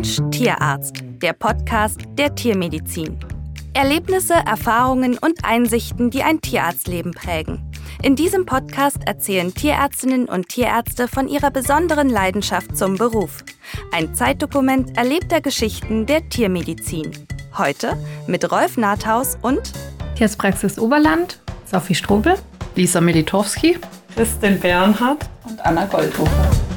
Mensch Tierarzt, der Podcast der Tiermedizin. Erlebnisse, Erfahrungen und Einsichten, die ein Tierarztleben prägen. In diesem Podcast erzählen Tierärztinnen und Tierärzte von ihrer besonderen Leidenschaft zum Beruf. Ein Zeitdokument erlebter Geschichten der Tiermedizin. Heute mit Rolf Nathaus und Tierspraxis Oberland, Sophie Strobel, Lisa Militowski, Christin Bernhardt und Anna Goldhofer.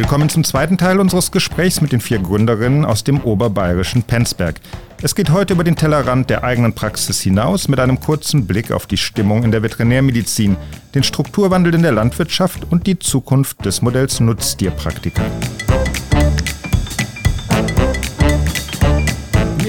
Willkommen zum zweiten Teil unseres Gesprächs mit den vier Gründerinnen aus dem oberbayerischen Penzberg. Es geht heute über den Tellerrand der eigenen Praxis hinaus mit einem kurzen Blick auf die Stimmung in der Veterinärmedizin, den Strukturwandel in der Landwirtschaft und die Zukunft des Modells Nutztierpraktika.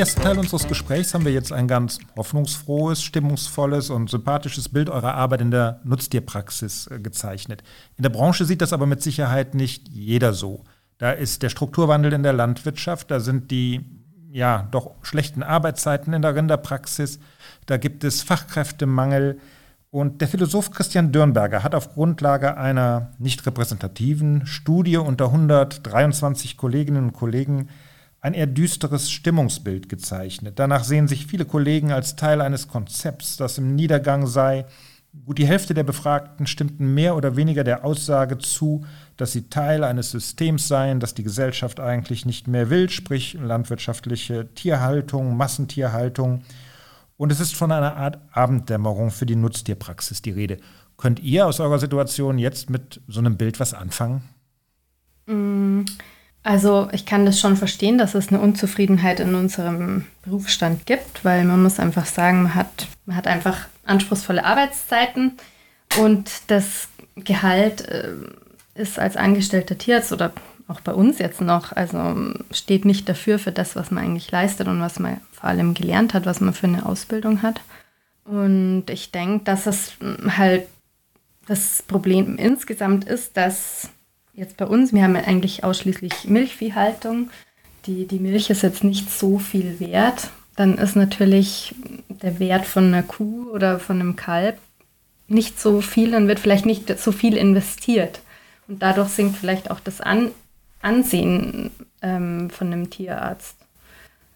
Ersten Teil unseres Gesprächs haben wir jetzt ein ganz hoffnungsfrohes, stimmungsvolles und sympathisches Bild eurer Arbeit in der Nutztierpraxis äh, gezeichnet. In der Branche sieht das aber mit Sicherheit nicht jeder so. Da ist der Strukturwandel in der Landwirtschaft, da sind die ja doch schlechten Arbeitszeiten in der Rinderpraxis, da gibt es Fachkräftemangel. Und der Philosoph Christian Dürnberger hat auf Grundlage einer nicht repräsentativen Studie unter 123 Kolleginnen und Kollegen ein eher düsteres Stimmungsbild gezeichnet. Danach sehen sich viele Kollegen als Teil eines Konzepts, das im Niedergang sei. Gut die Hälfte der Befragten stimmten mehr oder weniger der Aussage zu, dass sie Teil eines Systems seien, das die Gesellschaft eigentlich nicht mehr will, sprich landwirtschaftliche Tierhaltung, Massentierhaltung. Und es ist von einer Art Abenddämmerung für die Nutztierpraxis die Rede. Könnt ihr aus eurer Situation jetzt mit so einem Bild was anfangen? Mm. Also ich kann das schon verstehen, dass es eine Unzufriedenheit in unserem Berufsstand gibt, weil man muss einfach sagen, man hat, man hat einfach anspruchsvolle Arbeitszeiten und das Gehalt äh, ist als angestellter Tierarzt oder auch bei uns jetzt noch, also steht nicht dafür für das, was man eigentlich leistet und was man vor allem gelernt hat, was man für eine Ausbildung hat. Und ich denke, dass es halt das Problem insgesamt ist, dass jetzt bei uns, wir haben eigentlich ausschließlich Milchviehhaltung. Die, die Milch ist jetzt nicht so viel wert. Dann ist natürlich der Wert von einer Kuh oder von einem Kalb nicht so viel, dann wird vielleicht nicht so viel investiert. Und dadurch sinkt vielleicht auch das An Ansehen ähm, von einem Tierarzt.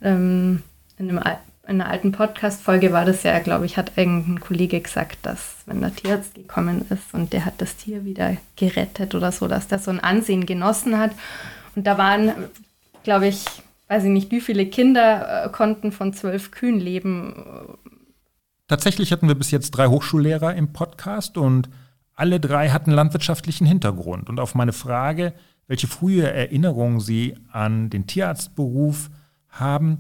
Ähm, in einem in einer alten Podcast-Folge war das ja, glaube ich, hat irgendein Kollege gesagt, dass wenn der Tierarzt gekommen ist und der hat das Tier wieder gerettet oder so, dass der so ein Ansehen genossen hat. Und da waren, glaube ich, weiß ich nicht, wie viele Kinder äh, konnten von zwölf Kühen leben. Tatsächlich hatten wir bis jetzt drei Hochschullehrer im Podcast und alle drei hatten landwirtschaftlichen Hintergrund. Und auf meine Frage, welche frühe Erinnerungen sie an den Tierarztberuf haben,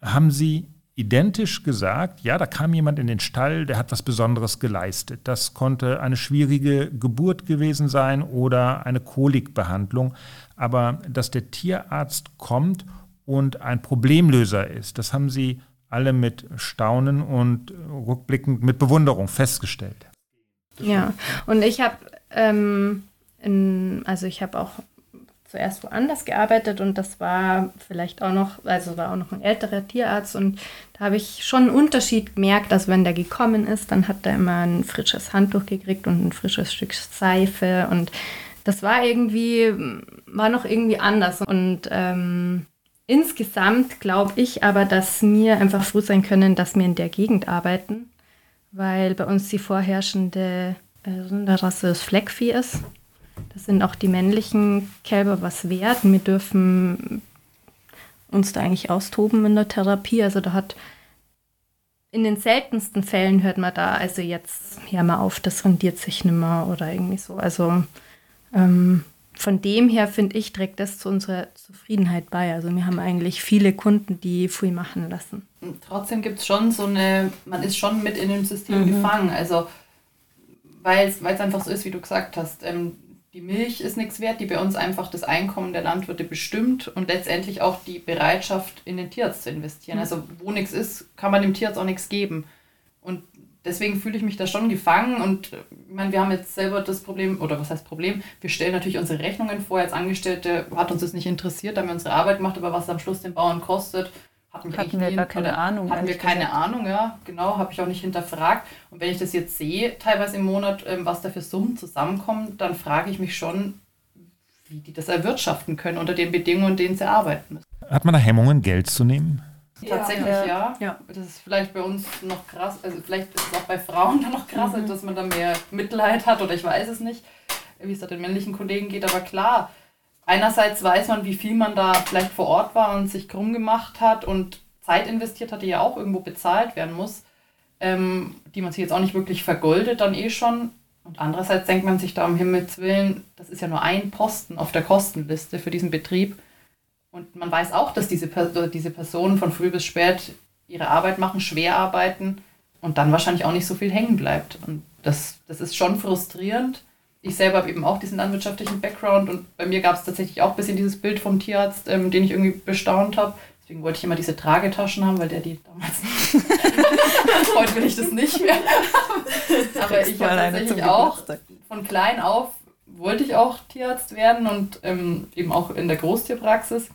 haben sie identisch gesagt, ja, da kam jemand in den Stall, der hat was Besonderes geleistet. Das konnte eine schwierige Geburt gewesen sein oder eine Kolikbehandlung. Aber dass der Tierarzt kommt und ein Problemlöser ist, das haben sie alle mit Staunen und rückblickend mit Bewunderung festgestellt. Ja, und ich habe, ähm, also ich habe auch zuerst woanders gearbeitet und das war vielleicht auch noch, also war auch noch ein älterer Tierarzt und da habe ich schon einen Unterschied gemerkt, dass wenn der gekommen ist, dann hat er immer ein frisches Handtuch gekriegt und ein frisches Stück Seife und das war irgendwie, war noch irgendwie anders und ähm, insgesamt glaube ich aber, dass wir einfach froh sein können, dass wir in der Gegend arbeiten, weil bei uns die vorherrschende äh, Rinderrasse das Fleckvieh ist das sind auch die männlichen Kälber was wert. Wir dürfen uns da eigentlich austoben in der Therapie. Also da hat in den seltensten Fällen hört man da, also jetzt hör mal auf, das rendiert sich nicht mehr oder irgendwie so. Also ähm, von dem her finde ich, trägt das zu unserer Zufriedenheit bei. Also wir haben eigentlich viele Kunden, die Fui machen lassen. Trotzdem gibt es schon so eine, man ist schon mit in dem System mhm. gefangen. Also weil es einfach so ist, wie du gesagt hast. Ähm, die Milch ist nichts wert, die bei uns einfach das Einkommen der Landwirte bestimmt und letztendlich auch die Bereitschaft, in den Tierarzt zu investieren. Also wo nichts ist, kann man dem Tierarzt auch nichts geben. Und deswegen fühle ich mich da schon gefangen und ich meine, wir haben jetzt selber das Problem, oder was heißt Problem, wir stellen natürlich unsere Rechnungen vor, als Angestellte hat uns das nicht interessiert, da haben wir unsere Arbeit gemacht, aber was am Schluss den Bauern kostet, hatten, hatten wir gar keine Ahnung. Hatten wir keine Ahnung, ja, genau, habe ich auch nicht hinterfragt. Und wenn ich das jetzt sehe, teilweise im Monat, ähm, was da für Summen zusammenkommen, dann frage ich mich schon, wie die das erwirtschaften können unter den Bedingungen, in denen sie arbeiten müssen. Hat man da Hemmungen, Geld zu nehmen? Tatsächlich ja. ja. ja. Das ist vielleicht bei uns noch krass, also vielleicht ist es auch bei Frauen dann noch krasser, mhm. dass man da mehr Mitleid hat oder ich weiß es nicht, wie es da den männlichen Kollegen geht, aber klar, einerseits weiß man, wie viel man da vielleicht vor Ort war und sich krumm gemacht hat und Zeit investiert hat, die ja auch irgendwo bezahlt werden muss, ähm, die man sich jetzt auch nicht wirklich vergoldet dann eh schon. Und andererseits denkt man sich da um Himmels Willen, das ist ja nur ein Posten auf der Kostenliste für diesen Betrieb. Und man weiß auch, dass diese, diese Personen von früh bis spät ihre Arbeit machen, schwer arbeiten und dann wahrscheinlich auch nicht so viel hängen bleibt. Und das, das ist schon frustrierend. Ich selber habe eben auch diesen landwirtschaftlichen Background und bei mir gab es tatsächlich auch ein bisschen dieses Bild vom Tierarzt, ähm, den ich irgendwie bestaunt habe. Deswegen wollte ich immer diese Tragetaschen haben, weil der die damals nicht. Heute will ich das nicht mehr. Aber ich habe tatsächlich auch von klein auf wollte ich auch Tierarzt werden und ähm, eben auch in der Großtierpraxis.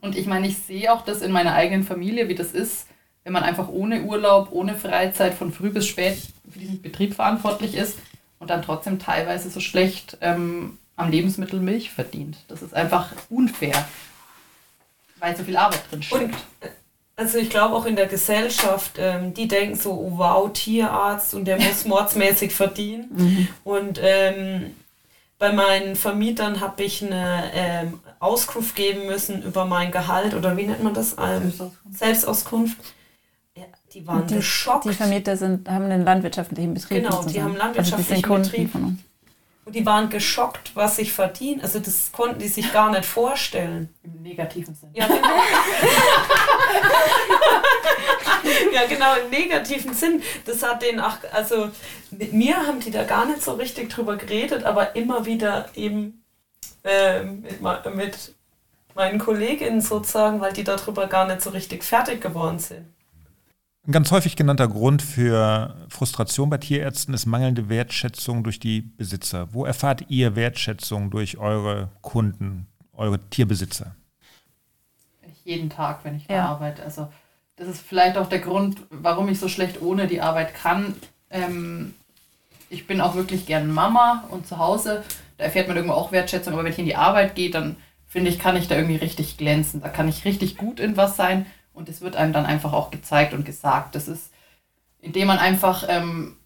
Und ich meine, ich sehe auch das in meiner eigenen Familie, wie das ist, wenn man einfach ohne Urlaub, ohne Freizeit von früh bis spät für diesen Betrieb verantwortlich ist und dann trotzdem teilweise so schlecht ähm, am Lebensmittel Milch verdient. Das ist einfach unfair, weil so viel Arbeit drin steckt. Und, äh, also ich glaube auch in der Gesellschaft, ähm, die denken so, oh, wow, Tierarzt und der muss mordsmäßig verdienen. Mhm. Und ähm, bei meinen Vermietern habe ich eine ähm, Auskunft geben müssen über mein Gehalt oder wie nennt man das? Ähm, Selbstauskunft. Ja, die waren die, geschockt. Die Vermieter sind, haben einen landwirtschaftlichen Betrieb. Genau, die haben einen landwirtschaftlichen also Betrieb. Und die waren geschockt, was ich verdiene. Also das konnten die sich gar nicht vorstellen. Im negativen Sinne. Ja, genau. ja, genau, im negativen Sinn. Das hat den auch, also mit mir haben die da gar nicht so richtig drüber geredet, aber immer wieder eben äh, mit, mit meinen Kolleginnen sozusagen, weil die darüber gar nicht so richtig fertig geworden sind. Ein ganz häufig genannter Grund für Frustration bei Tierärzten ist mangelnde Wertschätzung durch die Besitzer. Wo erfahrt ihr Wertschätzung durch eure Kunden, eure Tierbesitzer? Jeden Tag, wenn ich ja. arbeite. Also das ist vielleicht auch der Grund, warum ich so schlecht ohne die Arbeit kann. Ähm, ich bin auch wirklich gern Mama und zu Hause, da erfährt man irgendwo auch Wertschätzung, aber wenn ich in die Arbeit gehe, dann finde ich, kann ich da irgendwie richtig glänzen. Da kann ich richtig gut in was sein und es wird einem dann einfach auch gezeigt und gesagt. Das ist, indem man einfach ähm,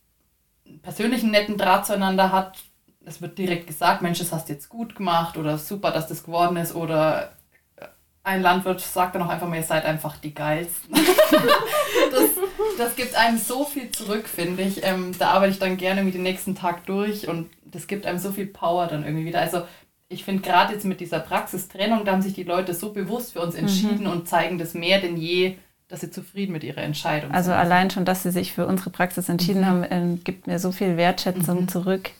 persönlichen netten Draht zueinander hat, es wird direkt gesagt, Mensch, das hast du jetzt gut gemacht oder super, dass das geworden ist oder ein Landwirt sagt dann auch einfach mal, ihr seid einfach die Geilsten. das, das gibt einem so viel zurück, finde ich. Ähm, da arbeite ich dann gerne mit den nächsten Tag durch und das gibt einem so viel Power dann irgendwie wieder. Also ich finde gerade jetzt mit dieser Praxistrennung, da haben sich die Leute so bewusst für uns mhm. entschieden mhm. und zeigen das mehr denn je, dass sie zufrieden mit ihrer Entscheidung also sind. Also allein schon, dass sie sich für unsere Praxis entschieden mhm. haben, äh, gibt mir so viel Wertschätzung mhm. zurück.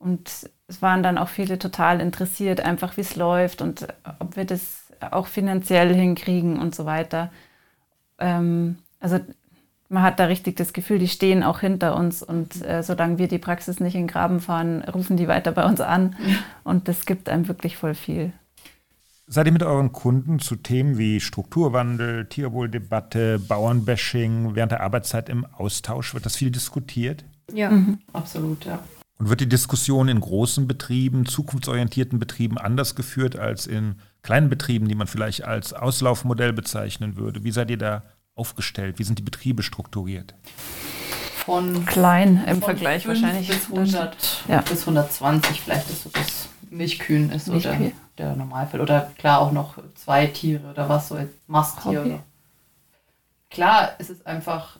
Und es waren dann auch viele total interessiert, einfach wie es läuft und ob wir das auch finanziell hinkriegen und so weiter. Ähm, also man hat da richtig das Gefühl, die stehen auch hinter uns und äh, solange wir die Praxis nicht in den Graben fahren, rufen die weiter bei uns an und das gibt einem wirklich voll viel. Seid ihr mit euren Kunden zu Themen wie Strukturwandel, Tierwohldebatte, Bauernbashing während der Arbeitszeit im Austausch? Wird das viel diskutiert? Ja, mhm. absolut, ja. Und wird die Diskussion in großen Betrieben, zukunftsorientierten Betrieben anders geführt als in kleinen Betrieben, die man vielleicht als Auslaufmodell bezeichnen würde? Wie seid ihr da aufgestellt? Wie sind die Betriebe strukturiert? Von klein im von Vergleich wahrscheinlich. Bis, 100, ja. bis 120 vielleicht ist so das Milchkühen ist so der, der Normalfall. Oder klar auch noch zwei Tiere oder was, so Masttiere. Klar, es ist einfach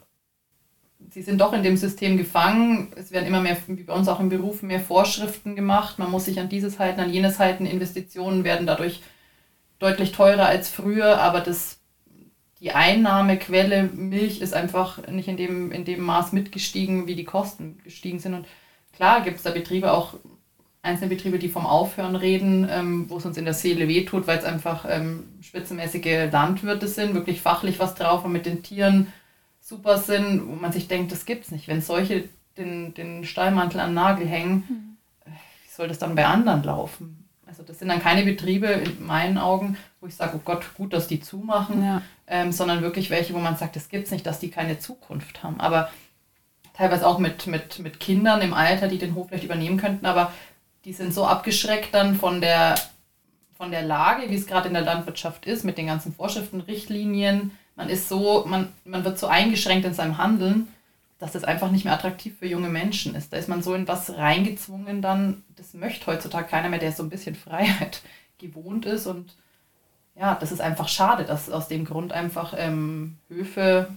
sie sind doch in dem System gefangen. Es werden immer mehr, wie bei uns auch im Beruf, mehr Vorschriften gemacht. Man muss sich an dieses halten, an jenes halten. Investitionen werden dadurch deutlich teurer als früher, aber das, die Einnahmequelle Milch ist einfach nicht in dem, in dem Maß mitgestiegen, wie die Kosten gestiegen sind. Und klar gibt es da Betriebe, auch einzelne Betriebe, die vom Aufhören reden, ähm, wo es uns in der Seele wehtut, weil es einfach ähm, spitzenmäßige Landwirte sind, wirklich fachlich was drauf und mit den Tieren super sind, wo man sich denkt, das gibt's nicht. Wenn solche den, den Stallmantel an den Nagel hängen, mhm. wie soll das dann bei anderen laufen? Also das sind dann keine Betriebe in meinen Augen, wo ich sage, oh Gott, gut, dass die zumachen, ja. ähm, sondern wirklich welche, wo man sagt, das gibt's nicht, dass die keine Zukunft haben. Aber teilweise auch mit, mit, mit Kindern im Alter, die den Hof vielleicht übernehmen könnten, aber die sind so abgeschreckt dann von der, von der Lage, wie es gerade in der Landwirtschaft ist, mit den ganzen Vorschriften, Richtlinien. Man ist so, man, man wird so eingeschränkt in seinem Handeln, dass das einfach nicht mehr attraktiv für junge Menschen ist. Da ist man so in was reingezwungen dann, das möchte heutzutage keiner mehr, der so ein bisschen Freiheit gewohnt ist. Und ja, das ist einfach schade, dass aus dem Grund einfach ähm, Höfe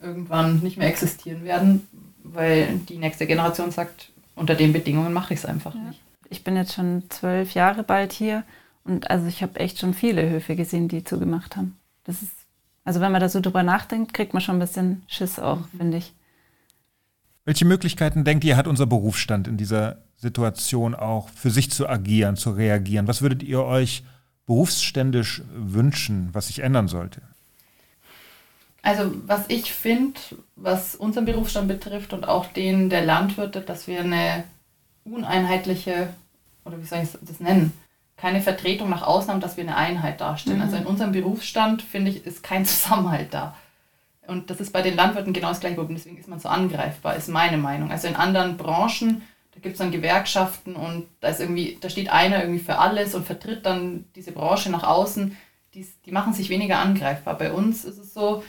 irgendwann nicht mehr existieren werden, weil die nächste Generation sagt, unter den Bedingungen mache ich es einfach ja. nicht. Ich bin jetzt schon zwölf Jahre bald hier und also ich habe echt schon viele Höfe gesehen, die zugemacht haben. Das ist, also wenn man da so drüber nachdenkt, kriegt man schon ein bisschen Schiss auch, mhm. finde ich. Welche Möglichkeiten denkt ihr, hat unser Berufsstand in dieser Situation auch für sich zu agieren, zu reagieren? Was würdet ihr euch berufsständisch wünschen, was sich ändern sollte? Also was ich finde, was unseren Berufsstand betrifft und auch den der Landwirte, dass wir eine uneinheitliche, oder wie soll ich das nennen, keine Vertretung nach außen haben, dass wir eine Einheit darstellen. Also mhm. Also in unserem Berufsstand, finde ich, ist kein Zusammenhalt da. Und das ist bei den Landwirten genau das gleiche Problem, deswegen ist man so angreifbar, ist meine Meinung. Also in anderen Branchen, da gibt es dann Gewerkschaften und da ist irgendwie, da steht einer irgendwie für alles und vertritt dann diese Branche nach außen. Die, die machen sich weniger angreifbar. Bei uns ist es so,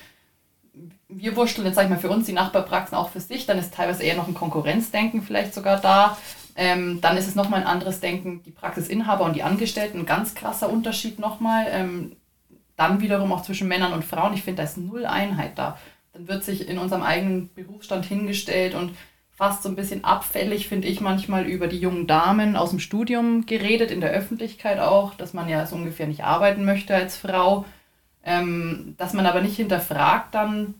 wir wursteln jetzt, sag ich mal, für uns die Nachbarpraxen auch für sich, dann ist teilweise eher noch ein Konkurrenzdenken vielleicht sogar da. Ähm, dann ist es nochmal ein anderes Denken, die Praxisinhaber und die Angestellten, ein ganz krasser Unterschied nochmal. Ähm, dann wiederum auch zwischen Männern und Frauen, ich finde, da ist null Einheit da. Dann wird sich in unserem eigenen Berufsstand hingestellt und fast so ein bisschen abfällig, finde ich manchmal, über die jungen Damen aus dem Studium geredet, in der Öffentlichkeit auch, dass man ja so ungefähr nicht arbeiten möchte als Frau. Ähm, dass man aber nicht hinterfragt dann,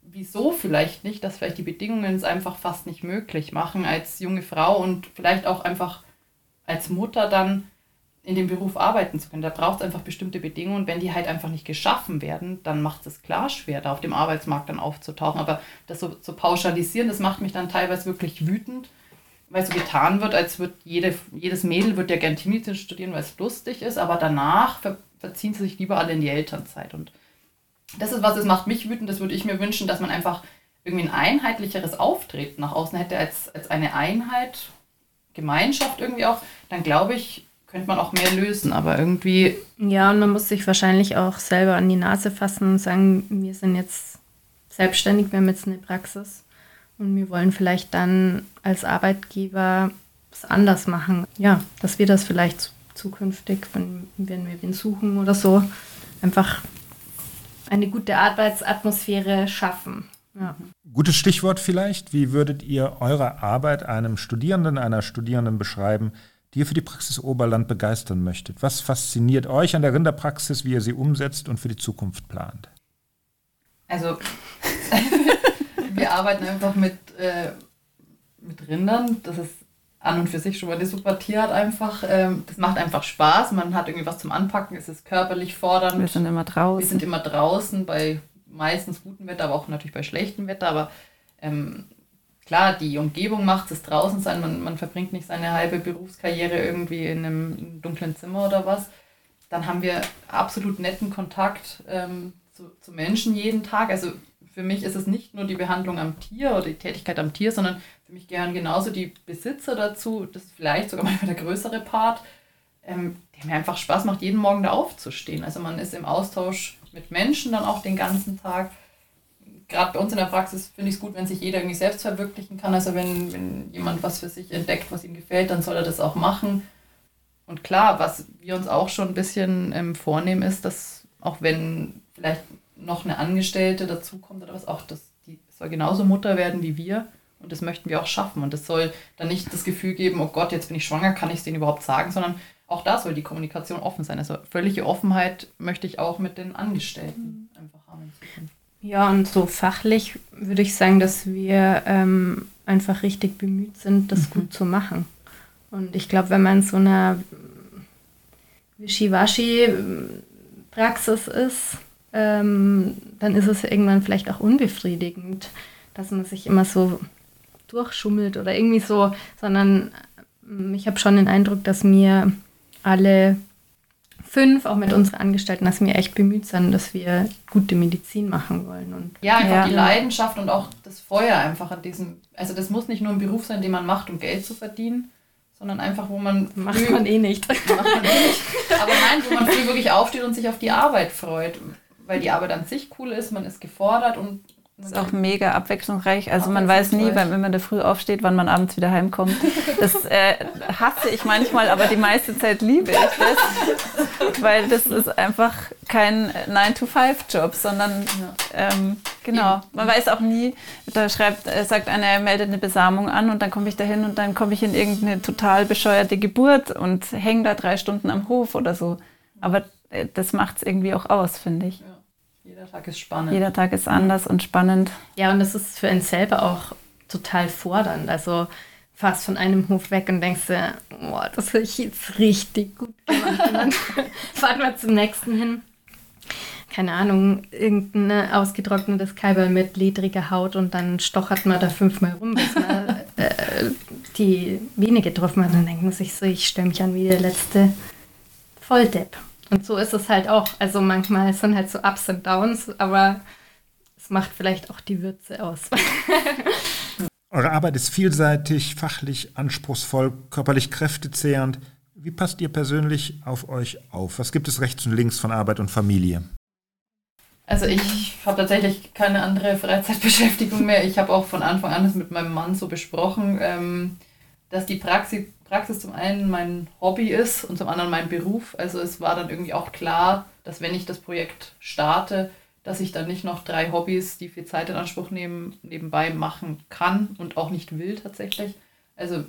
wieso vielleicht nicht, dass vielleicht die Bedingungen es einfach fast nicht möglich machen, als junge Frau und vielleicht auch einfach als Mutter dann in dem Beruf arbeiten zu können. Da braucht es einfach bestimmte Bedingungen. Wenn die halt einfach nicht geschaffen werden, dann macht es klar schwer, da auf dem Arbeitsmarkt dann aufzutauchen. Aber das so zu pauschalisieren, das macht mich dann teilweise wirklich wütend, weil so getan wird, als wird jede, jedes Mädel wird ja gern Teenmedizin studieren, weil es lustig ist, aber danach ver verziehen sie sich lieber alle in die Elternzeit. Und das ist was, das macht mich wütend, das würde ich mir wünschen, dass man einfach irgendwie ein einheitlicheres Auftreten nach außen hätte als, als eine Einheit, Gemeinschaft irgendwie auch, dann glaube ich, könnte man auch mehr lösen, aber irgendwie. Ja, und man muss sich wahrscheinlich auch selber an die Nase fassen und sagen, wir sind jetzt selbstständig, wir haben jetzt eine Praxis und wir wollen vielleicht dann als Arbeitgeber was anders machen. Ja, dass wir das vielleicht zukünftig, wenn, wenn wir wen suchen oder so, einfach eine gute Arbeitsatmosphäre schaffen. Ja. Gutes Stichwort vielleicht. Wie würdet ihr eure Arbeit einem Studierenden, einer Studierenden beschreiben, die ihr für die Praxis Oberland begeistern möchtet? Was fasziniert euch an der Rinderpraxis, wie ihr sie umsetzt und für die Zukunft plant? Also, wir arbeiten einfach mit, äh, mit Rindern. Das ist an und für sich schon mal eine super Tierart einfach. Ähm, das macht einfach Spaß. Man hat irgendwie was zum Anpacken. Es ist körperlich fordernd. Wir sind immer draußen. Wir sind immer draußen bei meistens gutem Wetter, aber auch natürlich bei schlechtem Wetter. Aber ähm, klar, die Umgebung macht es draußen sein. Man, man verbringt nicht seine halbe Berufskarriere irgendwie in einem dunklen Zimmer oder was. Dann haben wir absolut netten Kontakt ähm, zu, zu Menschen jeden Tag. Also für mich ist es nicht nur die Behandlung am Tier oder die Tätigkeit am Tier, sondern für mich gehören genauso die Besitzer dazu. Das ist vielleicht sogar manchmal der größere Part, ähm, der mir einfach Spaß macht, jeden Morgen da aufzustehen. Also man ist im Austausch mit Menschen dann auch den ganzen Tag. Gerade bei uns in der Praxis finde ich es gut, wenn sich jeder irgendwie selbst verwirklichen kann. Also wenn, wenn jemand was für sich entdeckt, was ihm gefällt, dann soll er das auch machen. Und klar, was wir uns auch schon ein bisschen ähm, vornehmen, ist, dass auch wenn vielleicht noch eine Angestellte dazukommt oder was, auch das, die soll genauso Mutter werden wie wir. Und das möchten wir auch schaffen. Und das soll dann nicht das Gefühl geben, oh Gott, jetzt bin ich schwanger, kann ich es denen überhaupt sagen, sondern auch da soll die Kommunikation offen sein. Also völlige Offenheit möchte ich auch mit den Angestellten haben. Ja, und so fachlich würde ich sagen, dass wir ähm, einfach richtig bemüht sind, das mhm. gut zu machen. Und ich glaube, wenn man in so einer Wischiwaschi-Praxis ist, ähm, dann ist es irgendwann vielleicht auch unbefriedigend, dass man sich immer so durchschummelt oder irgendwie so, sondern ähm, ich habe schon den Eindruck, dass mir alle fünf, auch mit unseren Angestellten, dass wir echt bemüht sind, dass wir gute Medizin machen wollen. Und ja, einfach ja. die Leidenschaft und auch das Feuer einfach an diesem, also das muss nicht nur ein Beruf sein, den man macht, um Geld zu verdienen, sondern einfach, wo man. Macht man eh nicht. Macht man eh nicht. Aber nein, wo man früh wirklich aufsteht und sich auf die Arbeit freut. Weil die Arbeit an sich cool ist, man ist gefordert und ist auch mega abwechslungsreich. Also man weiß nie, wenn, man da früh aufsteht, wann man abends wieder heimkommt. Das äh, hasse ich manchmal, aber die meiste Zeit liebe ich das. Weil das ist einfach kein 9-to-5-Job, sondern ähm, genau. Man weiß auch nie, da schreibt, äh, sagt einer, er meldet eine Besamung an und dann komme ich da hin und dann komme ich in irgendeine total bescheuerte Geburt und hänge da drei Stunden am Hof oder so. Aber äh, das macht es irgendwie auch aus, finde ich. Ja. Jeder Tag ist spannend. Jeder Tag ist anders und spannend. Ja, und es ist für einen selber auch total fordernd. Also fast von einem Hof weg und denkst dir, boah, das habe ich jetzt richtig gut gemacht. Und dann fahren wir zum nächsten hin. Keine Ahnung, irgendein ausgetrocknetes Kaiberl mit ledriger Haut und dann stochert man da fünfmal rum, bis man äh, die Vene getroffen hat. Und dann denkt man sich so, ich stelle mich an wie der letzte Volldepp. Und so ist es halt auch. Also manchmal sind halt so Ups und Downs, aber es macht vielleicht auch die Würze aus. Eure Arbeit ist vielseitig, fachlich anspruchsvoll, körperlich kräftezehrend. Wie passt ihr persönlich auf euch auf? Was gibt es rechts und links von Arbeit und Familie? Also ich habe tatsächlich keine andere Freizeitbeschäftigung mehr. Ich habe auch von Anfang an das mit meinem Mann so besprochen, ähm, dass die Praxis Praxis zum einen mein Hobby ist und zum anderen mein Beruf. Also es war dann irgendwie auch klar, dass wenn ich das Projekt starte, dass ich dann nicht noch drei Hobbys, die viel Zeit in Anspruch nehmen, nebenbei machen kann und auch nicht will tatsächlich. Also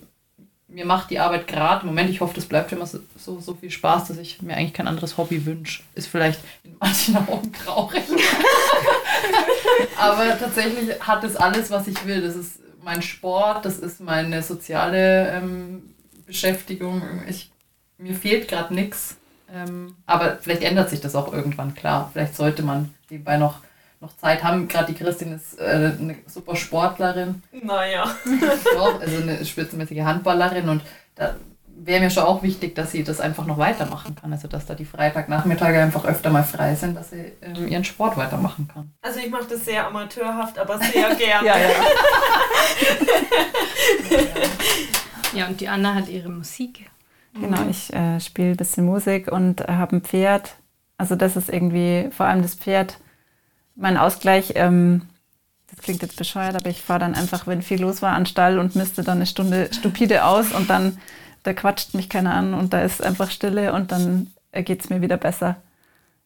mir macht die Arbeit gerade Moment, ich hoffe, das bleibt immer so, so, so viel Spaß, dass ich mir eigentlich kein anderes Hobby wünsche. Ist vielleicht in manchen Augen traurig. Aber tatsächlich hat es alles, was ich will. Das ist mein Sport, das ist meine soziale ähm, Beschäftigung. Ich, mir fehlt gerade nichts. Ähm, aber vielleicht ändert sich das auch irgendwann, klar. Vielleicht sollte man nebenbei noch, noch Zeit haben. Gerade die Christin ist äh, eine super Sportlerin. Naja. Doch, also eine spitzenmäßige Handballerin und da wäre mir schon auch wichtig, dass sie das einfach noch weitermachen kann. Also dass da die Freitagnachmittage einfach öfter mal frei sind, dass sie ähm, ihren Sport weitermachen kann. Also ich mache das sehr amateurhaft, aber sehr gerne. ja, ja. Ja, und die Anna hat ihre Musik. Genau, ich äh, spiele ein bisschen Musik und äh, habe ein Pferd. Also das ist irgendwie, vor allem das Pferd, mein Ausgleich. Ähm, das klingt jetzt bescheuert, aber ich fahre dann einfach, wenn viel los war, an Stall und misste dann eine Stunde stupide aus und dann, da quatscht mich keiner an und da ist einfach Stille und dann geht es mir wieder besser.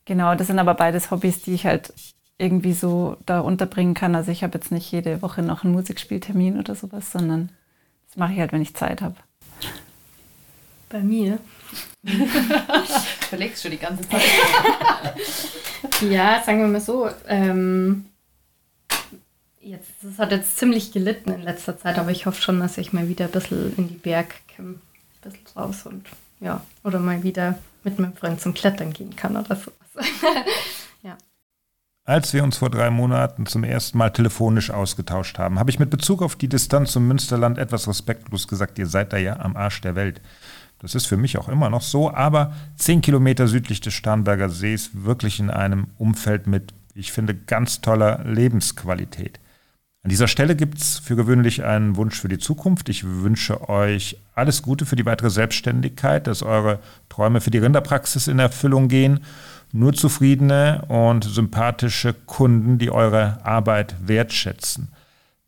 Genau, das sind aber beides Hobbys, die ich halt irgendwie so da unterbringen kann. Also ich habe jetzt nicht jede Woche noch einen Musikspieltermin oder sowas, sondern das mache ich halt, wenn ich Zeit habe. Bei mir? Verlegst schon die ganze Zeit. ja, sagen wir mal so. Ähm, jetzt, das hat jetzt ziemlich gelitten in letzter Zeit, aber ich hoffe schon, dass ich mal wieder ein bisschen in die Berg komme. Ein bisschen raus und ja, oder mal wieder mit meinem Freund zum Klettern gehen kann oder sowas. Als wir uns vor drei Monaten zum ersten Mal telefonisch ausgetauscht haben, habe ich mit Bezug auf die Distanz zum Münsterland etwas respektlos gesagt, ihr seid da ja am Arsch der Welt. Das ist für mich auch immer noch so, aber zehn Kilometer südlich des Starnberger Sees, wirklich in einem Umfeld mit, ich finde, ganz toller Lebensqualität. An dieser Stelle gibt es für gewöhnlich einen Wunsch für die Zukunft. Ich wünsche euch alles Gute für die weitere Selbstständigkeit, dass eure Träume für die Rinderpraxis in Erfüllung gehen nur zufriedene und sympathische Kunden, die eure Arbeit wertschätzen.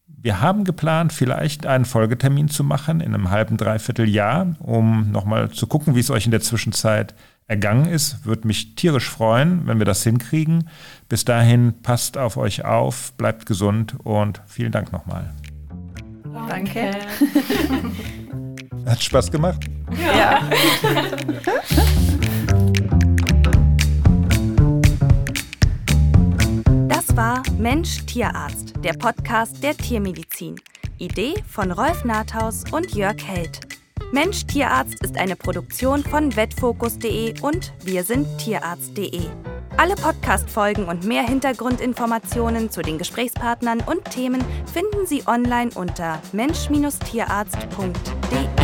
Wir haben geplant, vielleicht einen Folgetermin zu machen in einem halben, dreiviertel Jahr, um nochmal zu gucken, wie es euch in der Zwischenzeit ergangen ist. Würde mich tierisch freuen, wenn wir das hinkriegen. Bis dahin passt auf euch auf, bleibt gesund und vielen Dank nochmal. Danke. Hat Spaß gemacht? Ja. ja. war Mensch Tierarzt, der Podcast der Tiermedizin. Idee von Rolf Nathaus und Jörg Held. Mensch Tierarzt ist eine Produktion von vetfokus.de und wir sind tierarzt.de. Alle Podcast-Folgen und mehr Hintergrundinformationen zu den Gesprächspartnern und Themen finden Sie online unter mensch-tierarzt.de.